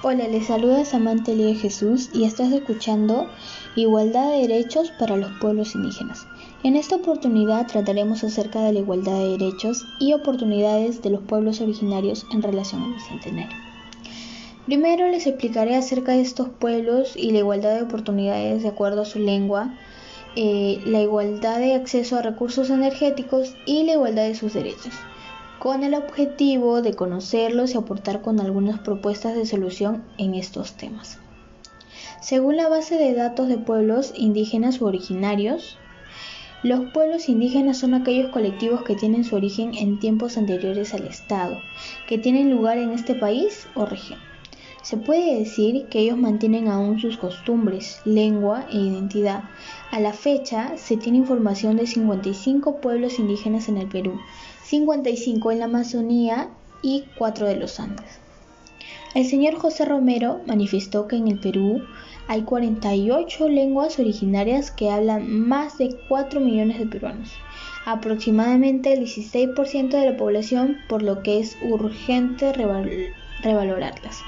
Hola, les saluda Samantha Elia Jesús y estás escuchando Igualdad de Derechos para los Pueblos Indígenas. En esta oportunidad trataremos acerca de la igualdad de derechos y oportunidades de los pueblos originarios en relación al Bicentenario. Primero les explicaré acerca de estos pueblos y la igualdad de oportunidades de acuerdo a su lengua, eh, la igualdad de acceso a recursos energéticos y la igualdad de sus derechos con el objetivo de conocerlos y aportar con algunas propuestas de solución en estos temas. Según la base de datos de pueblos indígenas u originarios, los pueblos indígenas son aquellos colectivos que tienen su origen en tiempos anteriores al Estado, que tienen lugar en este país o región. Se puede decir que ellos mantienen aún sus costumbres, lengua e identidad. A la fecha se tiene información de 55 pueblos indígenas en el Perú, 55 en la Amazonía y 4 de los Andes. El señor José Romero manifestó que en el Perú hay 48 lenguas originarias que hablan más de 4 millones de peruanos, aproximadamente el 16% de la población, por lo que es urgente revalorarlas.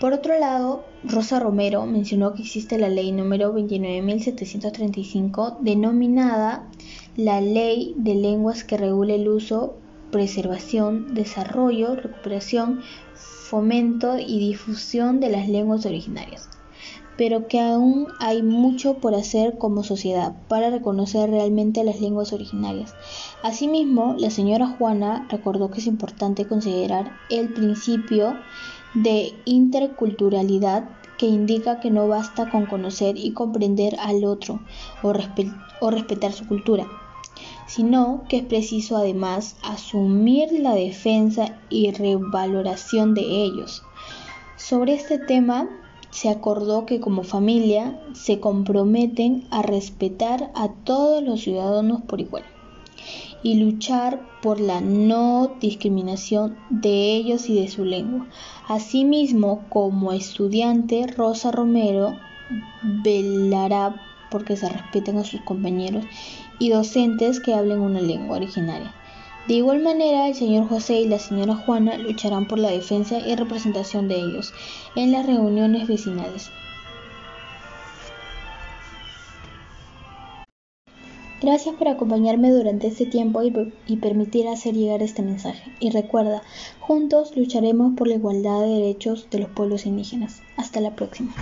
Por otro lado, Rosa Romero mencionó que existe la ley número 29.735 denominada la Ley de Lenguas que regula el uso, preservación, desarrollo, recuperación, fomento y difusión de las lenguas originarias, pero que aún hay mucho por hacer como sociedad para reconocer realmente las lenguas originarias. Asimismo, la señora Juana recordó que es importante considerar el principio de interculturalidad que indica que no basta con conocer y comprender al otro o, o respetar su cultura, sino que es preciso además asumir la defensa y revaloración de ellos. Sobre este tema se acordó que como familia se comprometen a respetar a todos los ciudadanos por igual y luchar por la no discriminación de ellos y de su lengua. Asimismo, como estudiante, Rosa Romero velará porque se respeten a sus compañeros y docentes que hablen una lengua originaria. De igual manera, el señor José y la señora Juana lucharán por la defensa y representación de ellos en las reuniones vecinales. Gracias por acompañarme durante este tiempo y, permitir hacer llegar este mensaje. Y recuerda, juntos lucharemos por la igualdad de derechos de los pueblos indígenas. Hasta la próxima.